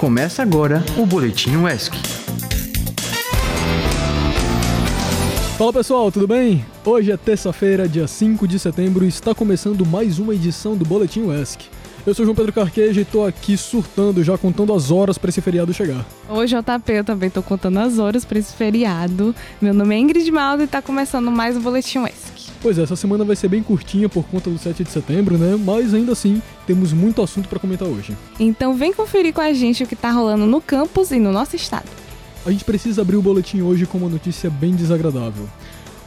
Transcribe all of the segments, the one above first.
Começa agora o Boletim UESC. Fala pessoal, tudo bem? Hoje é terça-feira, dia 5 de setembro, e está começando mais uma edição do Boletim UESC. Eu sou João Pedro Carqueja e tô aqui surtando, já contando as horas para esse feriado chegar. Oi, JP, eu também tô contando as horas para esse feriado. Meu nome é Ingrid Maldo e tá começando mais um Boletim UESC. Pois é, essa semana vai ser bem curtinha por conta do 7 de setembro, né? Mas ainda assim, temos muito assunto para comentar hoje. Então vem conferir com a gente o que tá rolando no campus e no nosso estado. A gente precisa abrir o boletim hoje com uma notícia bem desagradável.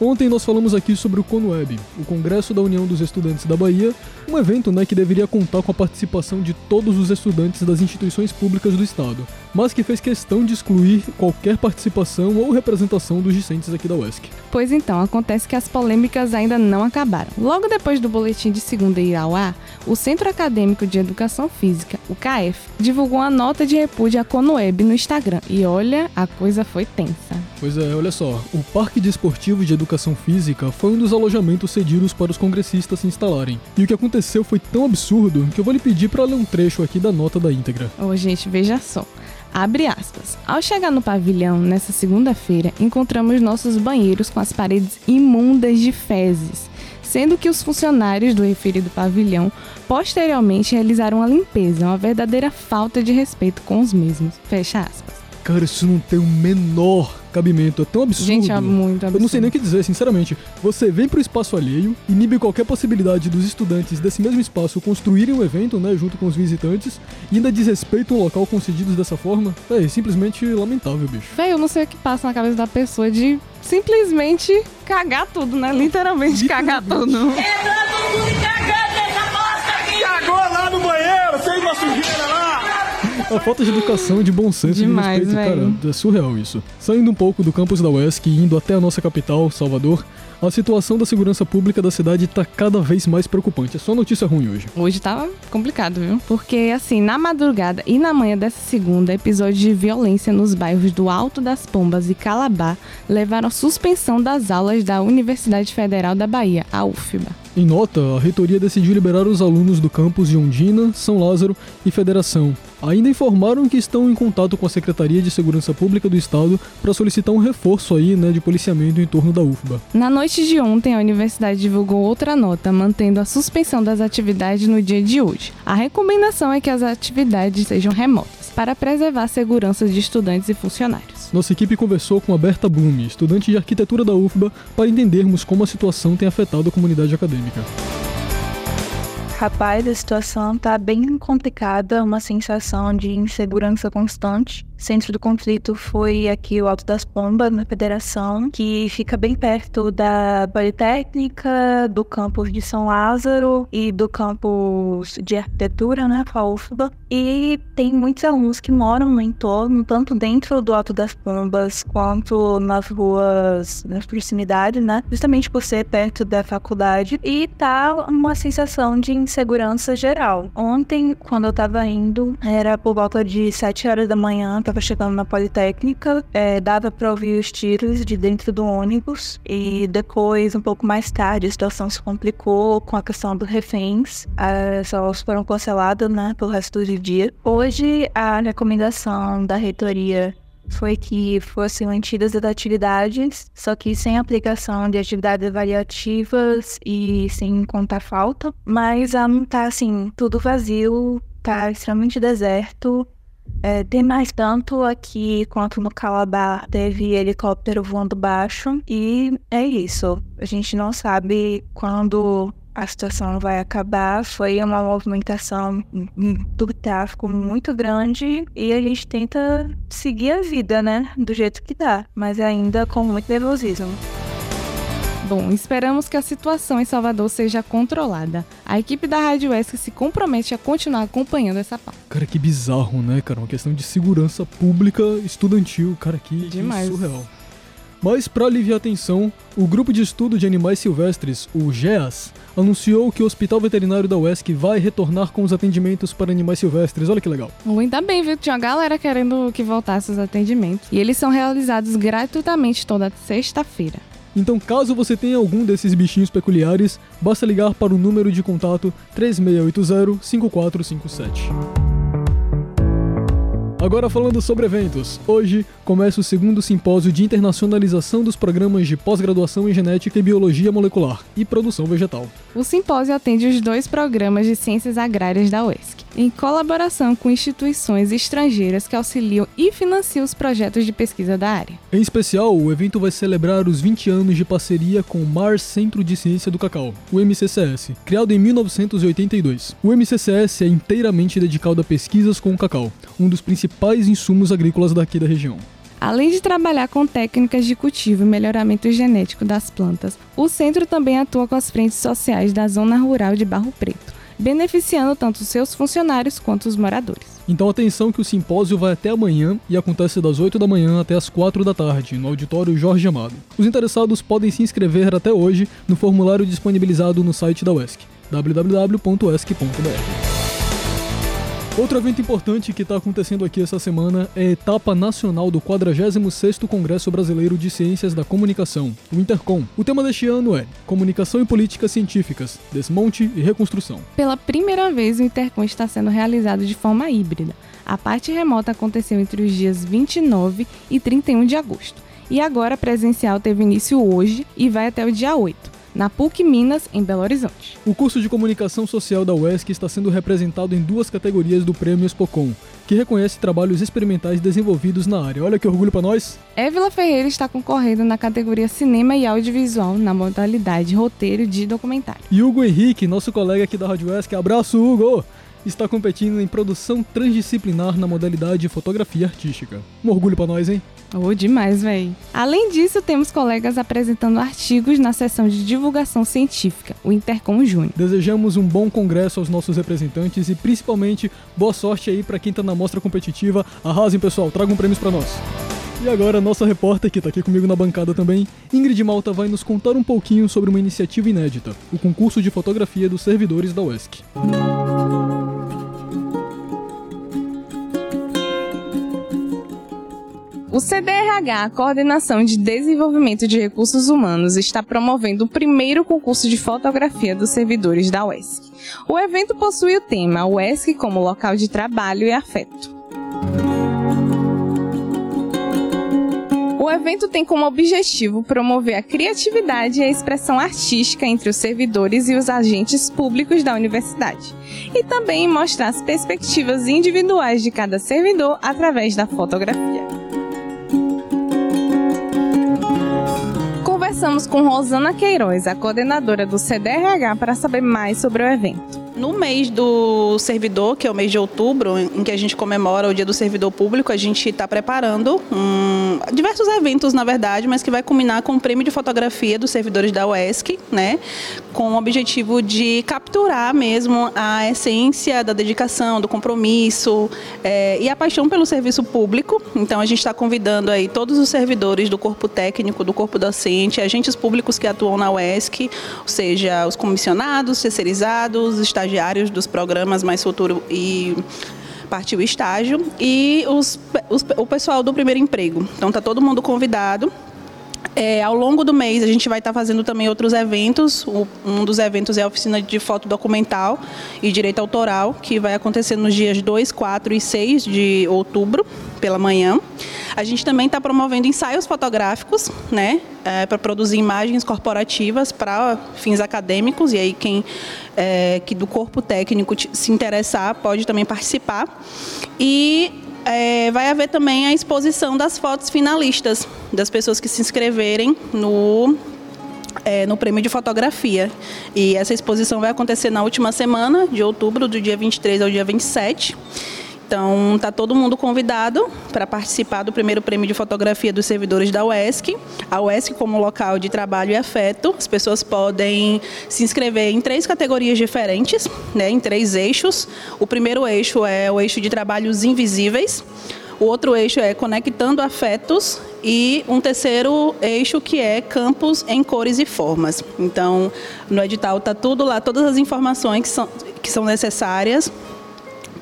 Ontem nós falamos aqui sobre o CONWEB, o Congresso da União dos Estudantes da Bahia, um evento né, que deveria contar com a participação de todos os estudantes das instituições públicas do Estado, mas que fez questão de excluir qualquer participação ou representação dos discentes aqui da UESC. Pois então, acontece que as polêmicas ainda não acabaram. Logo depois do boletim de segunda ir ao ar, o Centro Acadêmico de Educação Física, o CAEF, divulgou uma nota de repúdio à CONWEB no Instagram. E olha, a coisa foi tensa. Pois é, olha só, o Parque Desportivo de Educação Física foi um dos alojamentos cedidos para os congressistas se instalarem. E o que aconteceu foi tão absurdo que eu vou lhe pedir para ler um trecho aqui da nota da íntegra. Ô, gente, veja só. Abre aspas. Ao chegar no pavilhão nessa segunda-feira, encontramos nossos banheiros com as paredes imundas de fezes, sendo que os funcionários do referido pavilhão posteriormente realizaram a limpeza, uma verdadeira falta de respeito com os mesmos. Fecha aspas. Cara, isso não tem o menor cabimento, é tão absurdo. Gente, é muito absurdo. Eu não sei nem o que dizer, sinceramente. Você vem pro espaço alheio, inibe qualquer possibilidade dos estudantes desse mesmo espaço construírem um evento, né, junto com os visitantes, e ainda desrespeita um local concedido dessa forma. É simplesmente lamentável, bicho. Véi, eu não sei o que passa na cabeça da pessoa de simplesmente cagar tudo, né? Literalmente, cagar tudo. Entra todo mundo cagando nessa bosta aqui! Cagou lá no banheiro, sem uma sujeira! A falta de educação e de bom senso Demais, e de respeito, velho. cara, é surreal isso. Saindo um pouco do campus da UESC e indo até a nossa capital, Salvador, a situação da segurança pública da cidade tá cada vez mais preocupante. É só notícia ruim hoje. Hoje tava complicado, viu? Porque, assim, na madrugada e na manhã dessa segunda, episódios de violência nos bairros do Alto das Pombas e Calabar levaram à suspensão das aulas da Universidade Federal da Bahia, a UFBA. Em nota, a reitoria decidiu liberar os alunos do campus de Ondina, São Lázaro e Federação. Ainda informaram que estão em contato com a Secretaria de Segurança Pública do Estado para solicitar um reforço aí, né, de policiamento em torno da UFBA. Na noite de ontem, a universidade divulgou outra nota, mantendo a suspensão das atividades no dia de hoje. A recomendação é que as atividades sejam remotas, para preservar a segurança de estudantes e funcionários. Nossa equipe conversou com a Berta Blume, estudante de arquitetura da UFBA, para entendermos como a situação tem afetado a comunidade acadêmica. Rapaz, a situação tá bem complicada, uma sensação de insegurança constante. Centro do conflito foi aqui o Alto das Pombas, na Federação, que fica bem perto da Politécnica, do campus de São Lázaro e do campus de arquitetura, né, com a UFBA. E tem muitos alunos que moram no entorno, tanto dentro do Alto das Pombas quanto nas ruas, nas proximidades, né, justamente por ser perto da faculdade. E tá uma sensação de insegurança geral. Ontem, quando eu tava indo, era por volta de 7 horas da manhã, tava chegando na Politécnica, é, dava para ouvir os tiros de dentro do ônibus e depois, um pouco mais tarde, a situação se complicou com a questão dos reféns. As aulas foram canceladas, né, pelo resto do dia. Hoje, a recomendação da reitoria foi que fossem mantidas as atividades, só que sem aplicação de atividades avaliativas e sem contar falta. Mas não tá assim, tudo vazio, tá extremamente deserto. É, tem mais tanto aqui quanto no Calabar teve helicóptero voando baixo e é isso. A gente não sabe quando a situação vai acabar. Foi uma movimentação do tráfico muito grande e a gente tenta seguir a vida, né? Do jeito que dá, mas ainda com muito nervosismo. Bom, esperamos que a situação em Salvador seja controlada. A equipe da Rádio ESC se compromete a continuar acompanhando essa pauta. Cara, que bizarro, né, cara? Uma questão de segurança pública estudantil, cara, que, que Demais. surreal. Mas, para aliviar a tensão, o Grupo de Estudo de Animais Silvestres, o GEAS, anunciou que o Hospital Veterinário da UESC vai retornar com os atendimentos para animais silvestres. Olha que legal. Ainda bem, viu? Tinha uma galera querendo que voltasse os atendimentos. E eles são realizados gratuitamente toda sexta-feira. Então, caso você tenha algum desses bichinhos peculiares, basta ligar para o número de contato 3680-5457. Agora falando sobre eventos. Hoje começa o segundo simpósio de internacionalização dos programas de pós-graduação em genética e biologia molecular e produção vegetal. O simpósio atende os dois programas de ciências agrárias da UESC, em colaboração com instituições estrangeiras que auxiliam e financiam os projetos de pesquisa da área. Em especial, o evento vai celebrar os 20 anos de parceria com o Mars Centro de Ciência do Cacau, o MCCS, criado em 1982. O MCCS é inteiramente dedicado a pesquisas com o cacau, um dos principais insumos agrícolas daqui da região. Além de trabalhar com técnicas de cultivo e melhoramento genético das plantas, o centro também atua com as frentes sociais da zona rural de Barro Preto, beneficiando tanto seus funcionários quanto os moradores. Então atenção que o simpósio vai até amanhã e acontece das 8 da manhã até as 4 da tarde, no auditório Jorge Amado. Os interessados podem se inscrever até hoje no formulário disponibilizado no site da UESC, www.esc.br. Outro evento importante que está acontecendo aqui essa semana é a etapa nacional do 46º Congresso Brasileiro de Ciências da Comunicação, o Intercom. O tema deste ano é Comunicação e Políticas Científicas, Desmonte e Reconstrução. Pela primeira vez, o Intercom está sendo realizado de forma híbrida. A parte remota aconteceu entre os dias 29 e 31 de agosto. E agora a presencial teve início hoje e vai até o dia 8 na PUC Minas, em Belo Horizonte. O curso de Comunicação Social da UESC está sendo representado em duas categorias do Prêmio Expocom, que reconhece trabalhos experimentais desenvolvidos na área. Olha que orgulho para nós! Évila Ferreira está concorrendo na categoria Cinema e Audiovisual, na modalidade Roteiro de Documentário. E Hugo Henrique, nosso colega aqui da Rádio UESC, abraço Hugo! Está competindo em produção transdisciplinar na modalidade fotografia artística. Um orgulho para nós, hein? Oh, demais, véi. Além disso, temos colegas apresentando artigos na seção de divulgação científica, o Intercom Júnior. Desejamos um bom congresso aos nossos representantes e principalmente boa sorte aí para quem tá na mostra competitiva. Arrasem, pessoal, tragam prêmios para nós. E agora, nossa repórter, que está aqui comigo na bancada também, Ingrid Malta, vai nos contar um pouquinho sobre uma iniciativa inédita, o concurso de fotografia dos servidores da UESC. O CDRH, a Coordenação de Desenvolvimento de Recursos Humanos, está promovendo o primeiro concurso de fotografia dos servidores da UESC. O evento possui o tema UESC como local de trabalho e afeto. O evento tem como objetivo promover a criatividade e a expressão artística entre os servidores e os agentes públicos da universidade, e também mostrar as perspectivas individuais de cada servidor através da fotografia. Conversamos com Rosana Queiroz, a coordenadora do CDRH, para saber mais sobre o evento. No mês do servidor, que é o mês de outubro, em que a gente comemora o Dia do Servidor Público, a gente está preparando um, diversos eventos, na verdade, mas que vai culminar com o prêmio de fotografia dos servidores da UESC, né? Com o objetivo de capturar mesmo a essência da dedicação, do compromisso é, e a paixão pelo serviço público. Então, a gente está convidando aí todos os servidores do corpo técnico, do corpo docente, agentes públicos que atuam na UESC, ou seja, os comissionados, terceirizados, estagiários estagiários dos programas Mais Futuro e partiu estágio e os, os, o pessoal do primeiro emprego. Então tá todo mundo convidado. É, ao longo do mês a gente vai estar fazendo também outros eventos. O, um dos eventos é a oficina de foto documental e direito autoral, que vai acontecer nos dias 2, 4 e 6 de outubro, pela manhã. A gente também está promovendo ensaios fotográficos, né, é, para produzir imagens corporativas para fins acadêmicos. E aí quem é, que do corpo técnico se interessar pode também participar. E é, vai haver também a exposição das fotos finalistas das pessoas que se inscreverem no é, no prêmio de fotografia. E essa exposição vai acontecer na última semana de outubro, do dia 23 ao dia 27. Então, está todo mundo convidado para participar do primeiro prêmio de fotografia dos servidores da UESC. A UESC como local de trabalho e afeto. As pessoas podem se inscrever em três categorias diferentes, né, em três eixos. O primeiro eixo é o eixo de trabalhos invisíveis. O outro eixo é conectando afetos e um terceiro eixo que é campos em cores e formas. Então, no edital está tudo lá, todas as informações que são, que são necessárias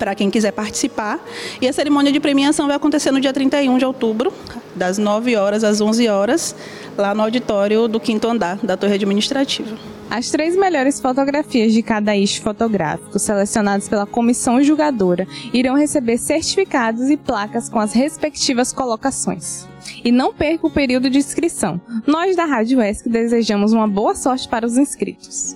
para quem quiser participar. E a cerimônia de premiação vai acontecer no dia 31 de outubro, das 9 horas às 11 horas, lá no auditório do quinto andar da Torre Administrativa. As três melhores fotografias de cada eixo fotográfico, selecionadas pela comissão julgadora, irão receber certificados e placas com as respectivas colocações. E não perca o período de inscrição. Nós da Rádio ESC desejamos uma boa sorte para os inscritos.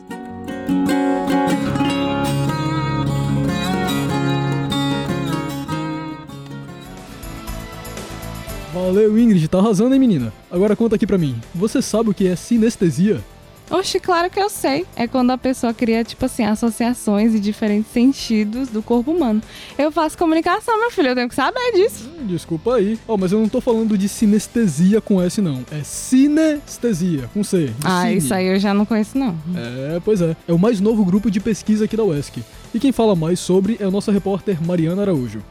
Valeu, Ingrid, tá arrasando, hein, menina? Agora conta aqui pra mim. Você sabe o que é sinestesia? Oxe, claro que eu sei. É quando a pessoa cria, tipo assim, associações e diferentes sentidos do corpo humano. Eu faço comunicação, meu filho, eu tenho que saber disso. Hum, desculpa aí. Ó, mas eu não tô falando de sinestesia com S, não. É sinestesia, com C. Ah, cine. isso aí eu já não conheço, não. É, pois é. É o mais novo grupo de pesquisa aqui da UESC. E quem fala mais sobre é a nossa repórter Mariana Araújo.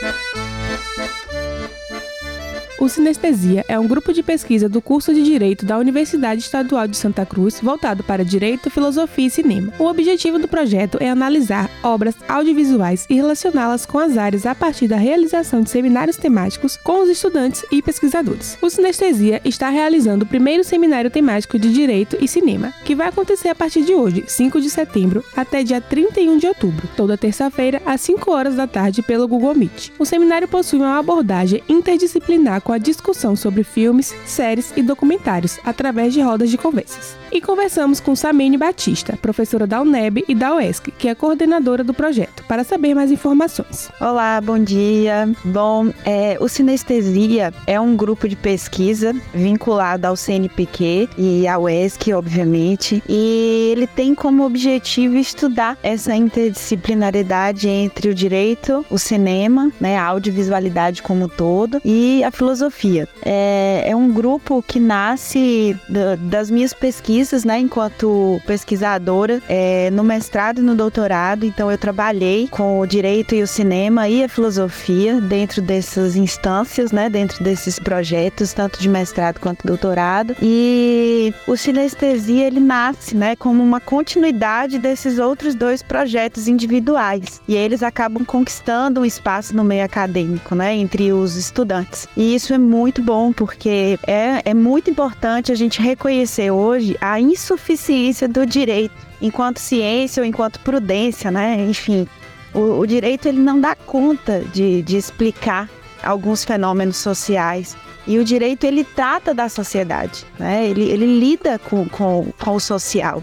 Thank you. O Sinestesia é um grupo de pesquisa do curso de Direito da Universidade Estadual de Santa Cruz voltado para Direito, Filosofia e Cinema. O objetivo do projeto é analisar obras audiovisuais e relacioná-las com as áreas a partir da realização de seminários temáticos com os estudantes e pesquisadores. O Sinestesia está realizando o primeiro seminário temático de Direito e Cinema, que vai acontecer a partir de hoje, 5 de setembro, até dia 31 de outubro, toda terça-feira, às 5 horas da tarde, pelo Google Meet. O seminário possui uma abordagem interdisciplinar com a discussão sobre filmes, séries e documentários através de rodas de conversas. E conversamos com Samene Batista, professora da UNEB e da UESC, que é coordenadora do projeto, para saber mais informações. Olá, bom dia. Bom, é, o Sinestesia é um grupo de pesquisa vinculado ao CNPq e à UESC, obviamente, e ele tem como objetivo estudar essa interdisciplinariedade entre o direito, o cinema, né, a audiovisualidade como um todo e a filosofia. É, é um grupo que nasce da- das minhas pesquisas, né, enquanto pesquisadora, é, no mestrado e no doutorado, então eu trabalhei com o direito e o cinema e a filosofia dentro dessas instâncias, né, dentro desses projetos, tanto de mestrado quanto doutorado. E o Sinestesia ele nasce, né, como uma continuidade desses outros dois projetos individuais. E eles acabam conquistando um espaço no meio acadêmico, né, entre os estudantes. E isso é muito bom porque é, é muito importante a gente reconhecer hoje a insuficiência do direito enquanto ciência ou enquanto prudência, né? Enfim, o, o direito ele não dá conta de, de explicar alguns fenômenos sociais. E o direito ele trata da sociedade, né? Ele, ele lida com, com, com o social.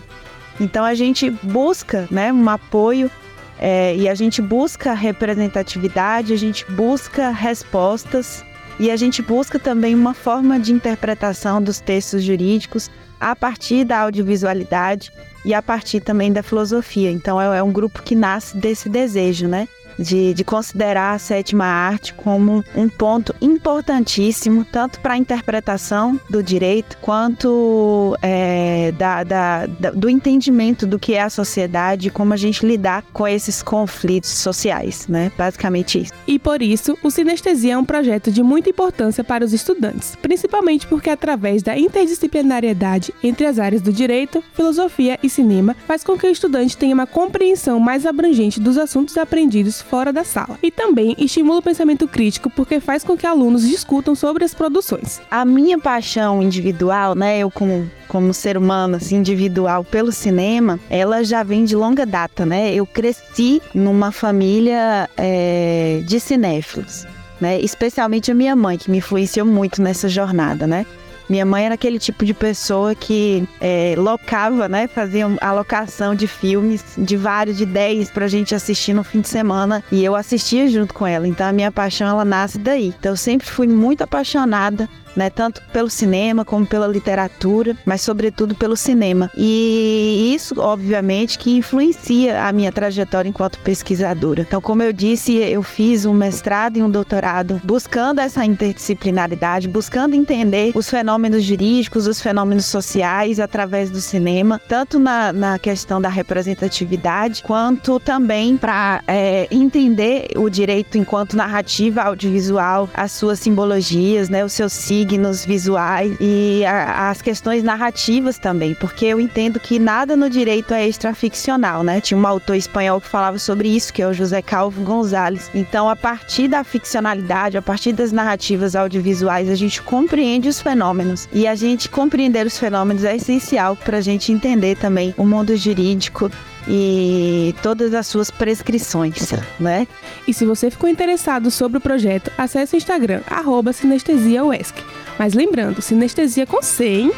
Então a gente busca, né, um apoio é, e a gente busca representatividade, a gente busca respostas e a gente busca também uma forma de interpretação dos textos jurídicos a partir da audiovisualidade e a partir também da filosofia. Então é, é um grupo que nasce desse desejo, né? De, de considerar a sétima arte como um ponto importantíssimo, tanto para a interpretação do direito, quanto é, da, da- da- do entendimento do que é a sociedade e como a gente lidar com esses conflitos sociais, né? Basicamente isso. E por isso, o Sinestesia é um projeto de muita importância para os estudantes, principalmente porque através da interdisciplinariedade entre as áreas do direito, filosofia e cinema, faz com que o estudante tenha uma compreensão mais abrangente dos assuntos aprendidos fora da sala. E também estimula o pensamento crítico porque faz com que alunos discutam sobre as produções. a minha paixão individual, né, eu como como ser humano assim individual pelo cinema, ela já vem de longa data, né? Eu cresci numa família é, de cinéfilos, né? Especialmente a minha mãe que me influenciou muito nessa jornada, né? Minha mãe era aquele tipo de pessoa que é, locava, né? Fazia a locação de filmes, de vários, de 10 pra gente assistir no fim de semana. E eu assistia junto com ela. Então a minha paixão, ela nasce daí. Então eu sempre fui muito apaixonada né, tanto pelo cinema como pela literatura, mas sobretudo pelo cinema. E isso, obviamente, que influencia a minha trajetória enquanto pesquisadora. Então, como eu disse, eu fiz um mestrado e um doutorado buscando essa interdisciplinaridade, buscando entender os fenômenos jurídicos, os fenômenos sociais através do cinema, tanto na, na questão da representatividade, quanto também para entender o direito enquanto narrativa audiovisual, as suas simbologias, né, os seus signos signos visuais e a, as questões narrativas também, porque eu entendo que nada no direito é extraficcional, né? Tinha um autor espanhol que falava sobre isso, que é o José Calvo Gonzalez. Então, a partir da ficcionalidade, a partir das narrativas audiovisuais, a gente compreende os fenômenos e a gente compreender os fenômenos é essencial para a gente entender também o mundo jurídico e todas as suas prescrições, né? E se você ficou interessado sobre o projeto, acesse o Instagram, arroba sinestesiauesc. Mas lembrando, sinestesia com C, hein?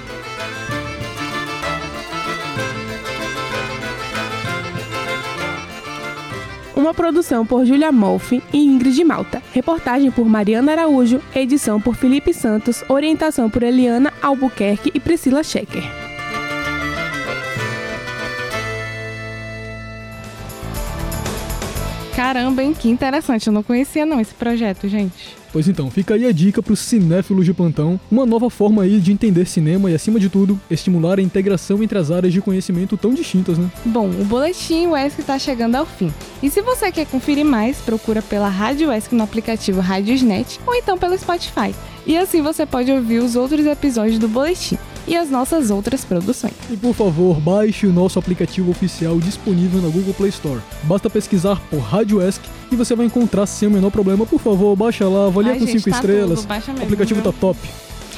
Uma produção por Julia Molfi e Ingrid Malta. Reportagem por Mariana Araújo, edição por Felipe Santos, orientação por Eliana Albuquerque e Priscila Schecker. Caramba, hein? Que interessante. Eu não conhecia não esse projeto, gente. Pois então, fica aí a dica para os cinéfilos de plantão, uma nova forma aí de entender cinema e, acima de tudo, estimular a integração entre as áreas de conhecimento tão distintas, né? Bom, o Boletim UESC está chegando ao fim. E se você quer conferir mais, procura pela Rádio UESC no aplicativo Rádiosnet ou então pelo Spotify. E assim você pode ouvir os outros episódios do Boletim e as nossas outras produções. E por favor, baixe o nosso aplicativo oficial disponível na Google Play Store. Basta pesquisar por Rádio ESC e você vai encontrar sem o menor problema. Por favor, baixa lá, avalia Ai, com gente, 5 tá estrelas. baixa o mesmo, aplicativo viu? tá top.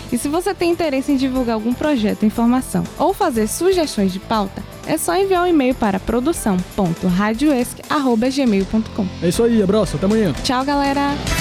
E se você tem interesse em divulgar algum projeto, informação ou fazer sugestões de pauta, é só enviar um e-mail para produção.radioesc.gmail.com. É isso aí, abraço, até amanhã. Tchau, galera!